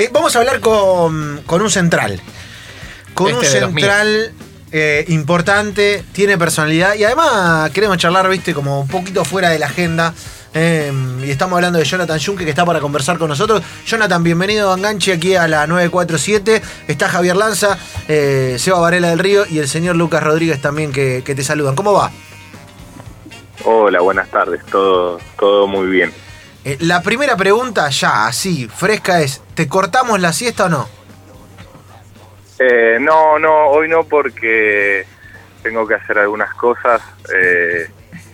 Eh, vamos a hablar con, con un central. Con un Este los central eh, importante, tiene personalidad y además queremos charlar, viste, como un poquito fuera de la agenda. eh, y estamos hablando de Jonathan Junque que está para conversar con nosotros. Jonathan, bienvenido a Enganche aquí a la 947. Está Javier Lanza, eh, Seba Varela del Río y el señor Lucas Rodríguez también que, que te saludan. ¿Cómo va? Hola, buenas tardes. Todo, todo muy bien. Eh, la primera pregunta, ya así, fresca, es: ¿te cortamos la siesta o no? Eh, no, no, hoy no porque tengo que hacer algunas cosas, eh,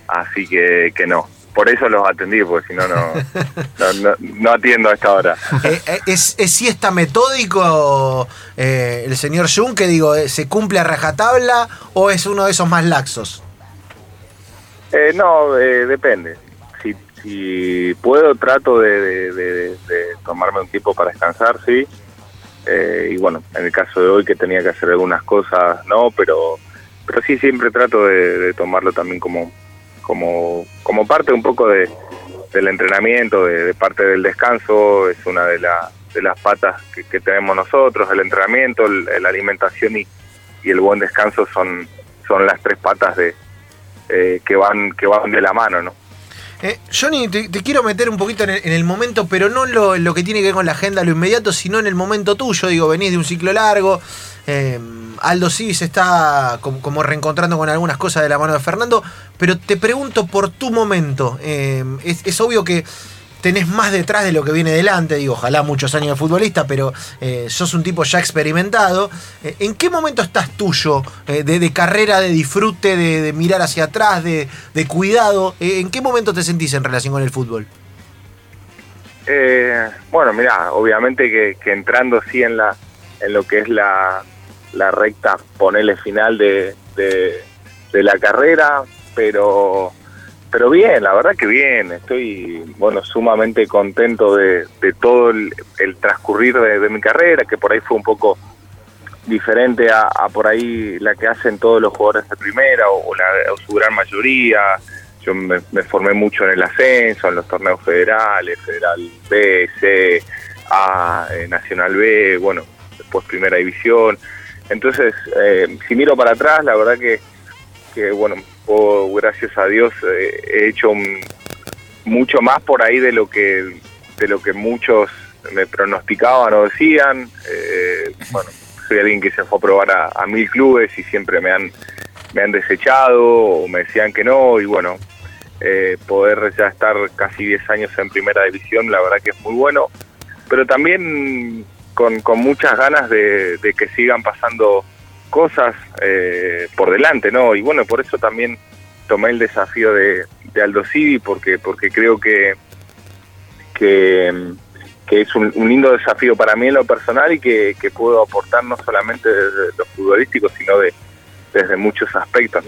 así que, que no. Por eso los atendí, porque si no, no, no, no, atiendo a esta hora. Eh, eh, ¿Es, es siesta metódico eh, el señor Jun que digo, se cumple a rajatabla o es uno de esos más laxos? Eh, no, eh, depende. Si, puedo, trato de, tomarme un tiempo para descansar, sí. Eh, y bueno, en el caso de hoy que tenía que hacer algunas cosas, no, pero, pero sí siempre trato de, tomarlo también como, como, como parte un poco de, del entrenamiento, de, parte del descanso, es una de, la- de las patas que, tenemos nosotros, el entrenamiento, la alimentación y, y el buen descanso son, son las tres patas de, eh, que van que van de la mano, ¿no? Eh, Johnny, te, quiero meter un poquito en el, en el momento, pero no en lo, lo que tiene que ver con la agenda, lo inmediato, sino en el momento tuyo. Digo, venís de un ciclo largo. eh, Aldo sí se está como, como reencontrando con algunas cosas de la mano de Fernando, pero te pregunto por tu momento. eh, es, es obvio que tenés más detrás de lo que viene delante, digo, ojalá muchos años de futbolista, pero eh, sos un tipo ya experimentado. Eh, ¿En qué momento estás tuyo eh, de, carrera, de disfrute, de, mirar hacia atrás, de, cuidado? ¿En qué momento te sentís en relación con el fútbol? Bueno, mira, obviamente que, entrando sí en la en lo que es la, recta ponele final de, de la carrera, pero pero bien, la verdad que bien, estoy bueno sumamente contento de, de todo el, transcurrir de, mi carrera, que por ahí fue un poco diferente a, a por ahí la que hacen todos los jugadores de primera o, o la, o su gran mayoría. Yo me, me formé mucho en el ascenso, en los torneos federales, Federal B, C, A, eh, Nacional B, bueno, después Primera División. Entonces, eh, si miro para atrás, la verdad que, que bueno, gracias a Dios eh, he hecho mucho más por ahí de lo que de lo que muchos me pronosticaban o decían. Eh, bueno, soy alguien que se fue a probar a, mil clubes y siempre me han me han desechado o me decían que no y bueno eh, poder ya estar casi 10 años en primera división la verdad que es muy bueno pero también con, con muchas ganas de que sigan pasando cosas eh, por delante no y bueno por eso también tomé el desafío de, de Aldo Civi porque porque creo que que, que es un, lindo desafío para mí en lo personal y que, que puedo aportar no solamente desde lo futbolístico sino de desde muchos aspectos.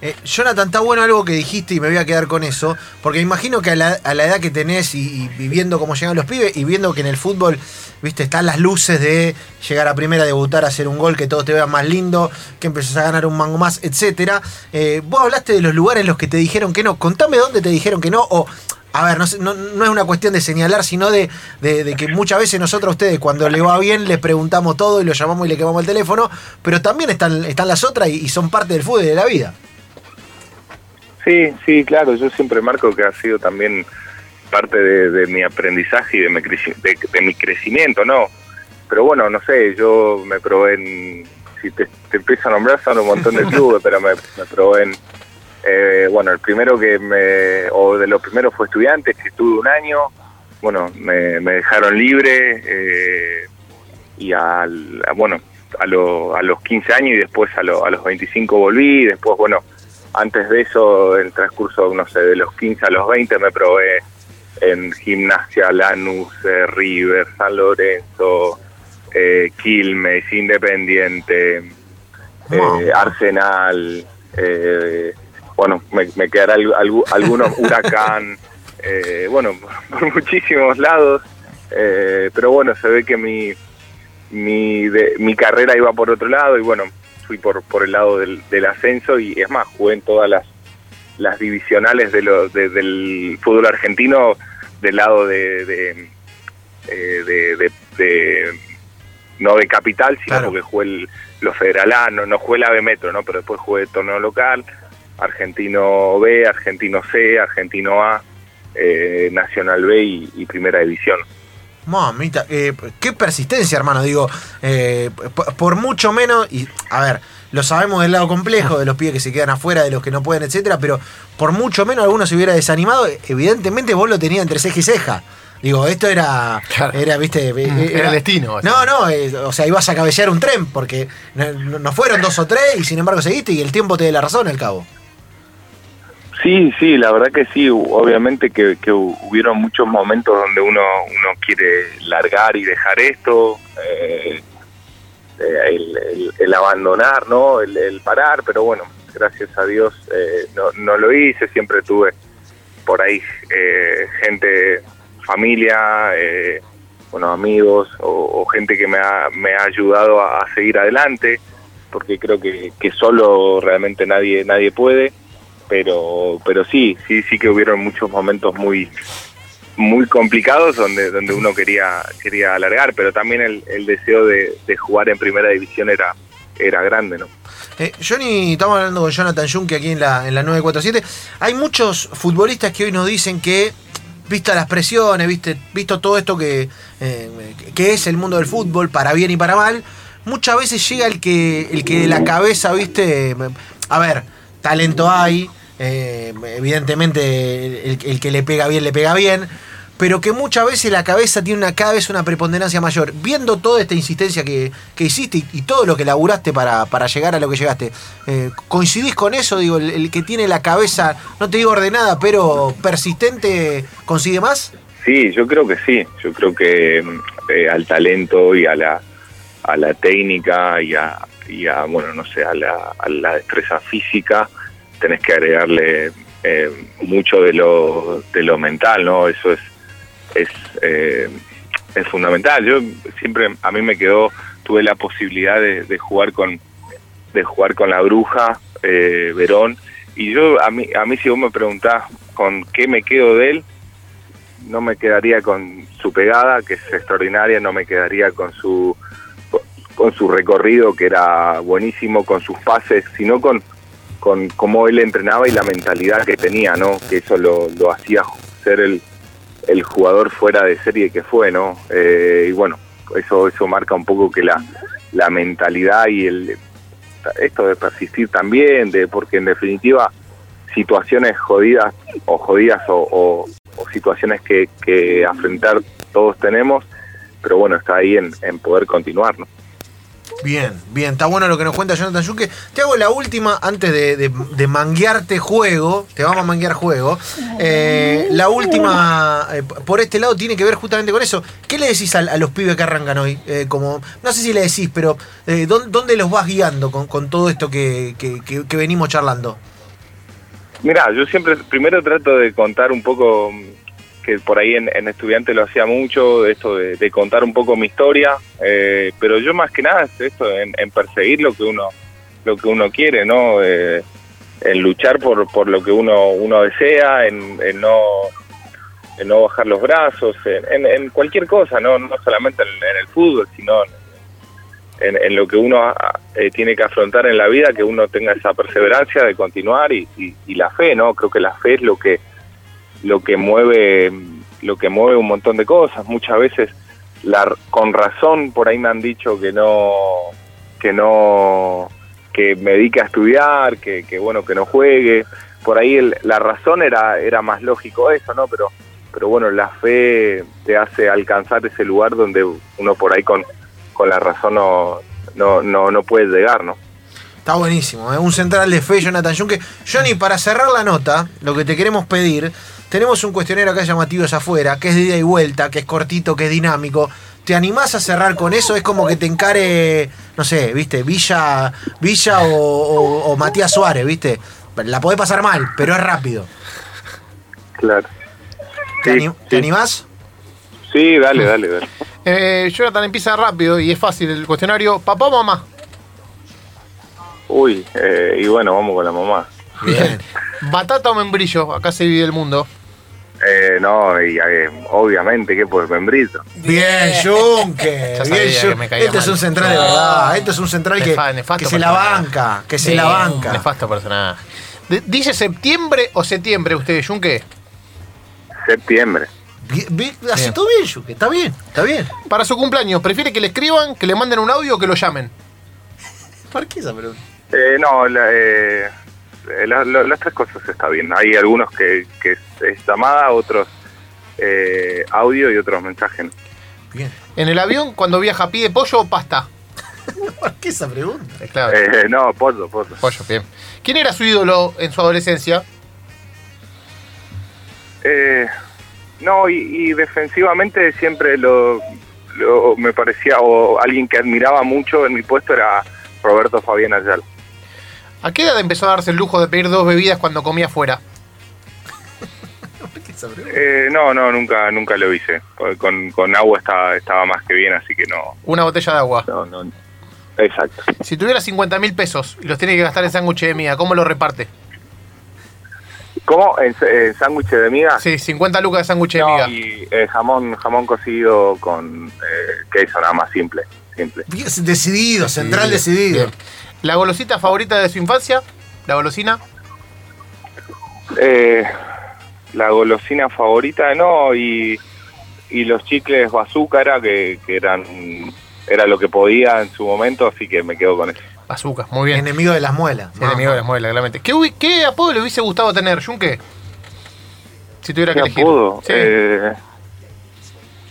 Eh, Jonathan, está bueno algo que dijiste y me voy a quedar con eso, porque imagino que a la, edad que tenés y, y viendo cómo llegan los pibes y viendo que en el fútbol, viste, están las luces de llegar a primera, debutar, hacer un gol, que todo te vea más lindo, que empezás a ganar un mango más, etcétera. Eh, vos hablaste de los lugares en los que te dijeron que no. Contame dónde te dijeron que no, o a ver, no, no, es una cuestión de señalar, sino de que muchas veces nosotros a ustedes, cuando le va bien, les preguntamos todo y lo llamamos y le quemamos el teléfono, pero también están, están las otras y, y son parte del fútbol y de la vida. Sí, sí, claro, yo siempre marco que ha sido también parte de, de mi aprendizaje y de mi, de, de mi crecimiento, ¿no? Pero bueno, no sé, yo me probé en, si te, te empiezo a nombrar son un montón de clubes, pero me, me probé en, eh, bueno, el primero que me, o de los primeros fue estudiantes, que estuve un año, bueno, me, me dejaron libre eh, y al, a- bueno, a, lo- a los 15 años y después a, lo- a los 25 volví, y después, bueno, antes de eso, en el transcurso, no sé, de los 15 a los 20 me probé en Gimnasia, Lanús, eh, River, San Lorenzo, eh, Quilmes, Independiente, Wow. eh, Arsenal, eh, bueno, me, me quedará algu- algu- algunos Huracán, eh, bueno, por muchísimos lados, pero bueno, se ve que mi, mi, de- mi carrera iba por otro lado y bueno, fui por, por el lado del, del ascenso y es más, jugué en todas las, las divisionales de lo, de- del fútbol argentino del lado de, de, eh, de- no de capital, sino Claro. porque jugué el- los federalanos, no jugué el AVE Metro, ¿no? pero después jugué torneo local, Argentino B, Argentino C, Argentino A, eh, Nacional B y, y Primera División. Mamita, eh, qué persistencia, hermano. Digo, eh, por, mucho menos, y a ver, lo sabemos del lado complejo, de los pibes que se quedan afuera, de los que no pueden, etcétera, pero por mucho menos alguno se hubiera desanimado. Evidentemente vos lo tenías entre ceja y ceja. Digo, esto era, Claro. era viste, eh, Era el destino, No, no, eh, o sea, ibas a cabecear un tren, porque no, fueron dos o tres, y sin embargo seguiste, y el tiempo te da la razón al cabo. Sí, sí, la verdad que sí, obviamente que, que hubieron muchos momentos donde uno, uno quiere largar y dejar esto, eh, eh, el, el- abandonar, ¿no? El, parar, pero bueno, gracias a Dios eh, no, no lo hice, siempre tuve por ahí eh, gente, familia, eh, bueno, amigos o, o gente que me ha, me ha ayudado a, a seguir adelante, porque creo que, que solo realmente nadie, nadie puede pero pero sí sí sí que hubieron muchos momentos muy muy complicados donde donde uno quería quería alargar pero también el, el deseo de, jugar en primera división era era grande no Eh, Johnny, estamos hablando con Jonathan Junque aquí en la, en la 947. Hay muchos futbolistas que hoy nos dicen que, vista las presiones, viste, visto todo esto que, eh, que es el mundo del fútbol, para bien y para mal, muchas veces llega el que, el que de la cabeza, viste, a ver, talento hay, eh, evidentemente el, que le pega bien, le pega bien. Pero que muchas veces la cabeza tiene una, cada vez una preponderancia mayor. Viendo toda esta insistencia que, que hiciste y, todo lo que laburaste para, para llegar a lo que llegaste, eh, ¿coincidís con eso? Digo, el, que tiene la cabeza, no te digo ordenada, pero persistente, ¿consigue más? sí yo creo que sí yo creo que eh, al talento y a la a la técnica y a, y a bueno no sé a la, a la destreza física tenés que agregarle eh, mucho de lo de lo mental no eso es es eh, es fundamental. Yo siempre a mí me quedó tuve la posibilidad de, de jugar con de jugar con la bruja eh, Verón y yo a mí a mí si vos me preguntás con qué me quedo de él no me quedaría con su pegada que es extraordinaria no me quedaría con su con su recorrido que era buenísimo con sus pases sino con con cómo él entrenaba y la mentalidad que tenía no que eso lo, lo hacía ser el el jugador fuera de serie que fue no Eh, y bueno eso eso marca un poco que la la mentalidad y el esto de persistir también de porque en definitiva situaciones jodidas o jodidas o, situaciones que, que afrontar todos tenemos pero bueno está ahí en, en poder continuar ¿no? Bien, bien, está bueno lo que nos cuenta Jonathan Junque. Te hago la última antes de, de, manguearte juego. Te vamos a manguear juego. Eh, la última, eh, por este lado, tiene que ver justamente con eso. ¿Qué le decís a, los pibes que arrancan hoy? Eh, como, no sé si le decís, pero ¿dó- ¿dónde los vas guiando con, con todo esto que, que- que- que venimos charlando? Mira, yo siempre primero trato de contar un poco que por ahí en, en estudiante lo hacía mucho, esto de, contar un poco mi historia, eh, pero yo más que nada es esto en, perseguir lo que uno lo que uno quiere, ¿no? Eh, en luchar por, por lo que uno uno desea, en, en no en no bajar los brazos, en, en- cualquier cosa, no no solamente en, el fútbol, sino en, en lo que uno ah, eh, tiene que afrontar en la vida, que uno tenga esa perseverancia de continuar y, y- y la fe, ¿no? Creo que la fe es lo que lo que mueve lo que mueve un montón de cosas. Muchas veces la, con razón por ahí me han dicho que no que no que me dedique a estudiar, que, que bueno que no juegue. Por ahí el- la razón era era más lógico eso, ¿no? Pero pero bueno la fe te hace alcanzar ese lugar donde uno por ahí con con la razón no no no, no puede llegar, ¿no? Está buenísimo, ¿eh? un central de fe, Jonathan Junque. Johnny, para cerrar la nota, lo que te queremos pedir, tenemos un cuestionario acá llamativo es afuera, que es de ida y vuelta, que es cortito, que es dinámico. ¿Te animás a cerrar con eso? Es como que te encare, no sé, viste, Villa, Villa o, o- o Matías Suárez, viste. La podés pasar mal, pero es rápido. Claro. ¿Te, Sí, ani- sí. ¿te animás? Sí, dale, dale, dale. Eh, Jonathan empieza rápido y es fácil el cuestionario. ¿Papá o mamá? Uy, eh, y bueno, vamos con la mamá. Bien. ¿Batata o membrillo? Acá se divide el mundo. Eh, no, y eh, obviamente que pues membrito. Bien, Junque. Bien, Este es un central de verdad. Este es un central que, Nefa- nefasto que se la personaje. banca. Que se Sí, la banca. Nefasto personaje. ¿Dice septiembre o septiembre usted, Junque? Septiembre. Bien, bien, hace Bien. todo bien, Junque. Está bien, está bien. Para su cumpleaños, ¿prefiere que le escriban, que le manden un audio o que lo llamen? ¿Por qué esa pregunta? Eh, no, la- eh, la- la- las tres cosas está bien. Hay algunos que, que es, llamada, otros eh, audio y otros mensajes. Bien. En el avión, cuando viaja, ¿pide pollo o pasta? ¿Por qué esa pregunta? Es claro. Eh, no, pollo, pollo. Pollo, bien. ¿Quién era su ídolo en su adolescencia? Eh, no, y, y defensivamente siempre lo, lo- me parecía, o alguien que admiraba mucho en mi puesto era Roberto Fabián Ayala. ¿A qué edad empezó a darse el lujo de pedir dos bebidas cuando comía fuera? Eh, no, no, nunca nunca lo hice. Con, con agua estaba, estaba más que bien, así que no. Una botella de agua. no, no. Exacto. Si tuviera 50 mil pesos y los tiene que gastar en sándwich de miga, ¿cómo lo reparte? ¿Cómo? ¿En, en sándwich de miga? Sí, 50 lucas de sándwich de miga. y eh, jamón jamón cocido con eh, queso, nada más simple. simple. Decidido, central decidido. Bien. ¿La golosita favorita de su infancia? ¿La golosina? Eh, la golosina favorita, no, y, y los chicles bazúcar que, que eran era lo que podía en su momento, así que me quedo con eso. Azúcar, muy bien. Enemigo de las muelas. Sí, enemigo de las muelas, claramente. ¿Qué, ¿Qué apodo le hubiese gustado tener, Junque? Si tuviera que ¿Qué elegir. apodo? Sí. Eh,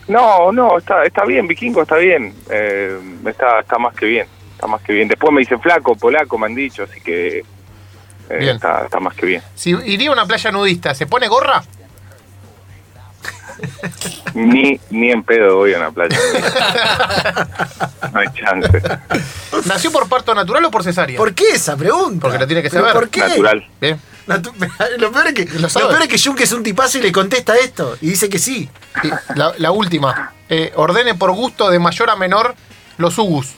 no, no, está, está bien, vikingo está bien, eh, está, está más que bien, está más que bien. Después me dicen flaco, polaco, me han dicho, así que eh, Bien. está, está más que bien. Si iría a una playa nudista, ¿se pone gorra? Ni, ni en pedo voy a una playa. no hay chance. ¿Nació por parto natural o por cesárea? ¿Por qué esa pregunta? Porque lo tiene que ¿Pero saber. ¿Por qué? Natural. Natu- lo, peor es que, Lo peor es que Junque es un tipazo y le contesta esto. Y dice que sí. Y la, la última. Eh, ordene por gusto de mayor a menor los ugus.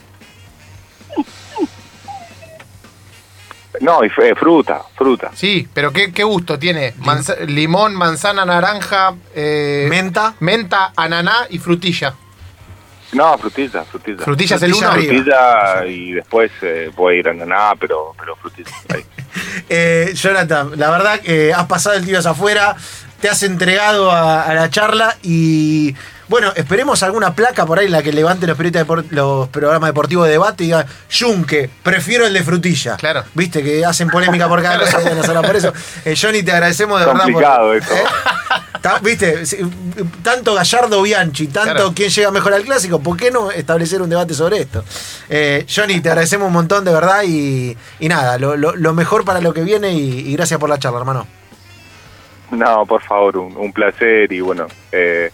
No, y fue fruta, fruta. Sí, pero ¿qué, qué gusto tiene? Manza- limón, manzana, naranja, eh, Menta. menta, ananá y frutilla. No, frutilla, frutilla. Frutilla es el uno. arriba. Frutilla y después eh, puede ir a nada, pero, pero frutilla. ahí. Eh, Jonathan, la verdad que has pasado el tío hacia afuera, te has entregado a, a la charla y bueno, esperemos alguna placa por ahí en la que levante los, los programas deportivos de debate y diga, Junque, prefiero el de frutilla. Claro. Viste que hacen polémica por cada cosa, bueno, solo por eso. Eh, Johnny, te agradecemos de verdad. por- Complicado eso. ¿Eh? Viste, tanto Gallardo Bianchi, tanto Claro. quién llega mejor al clásico, ¿por qué no establecer un debate sobre esto? Eh, Johnny, te agradecemos un montón de verdad y, y nada, lo, lo- lo mejor para lo que viene y, y gracias por la charla, hermano. No, por favor, un, un placer y bueno, eh,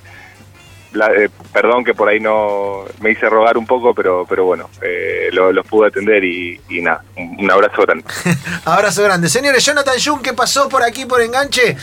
eh, perdón que por ahí no me hice rogar un poco, pero pero bueno, eh, lo- los pude atender y, nada, un, un abrazo grande. Abrazo grande. Señores, Jonathan Jung, que pasó por aquí por enganche.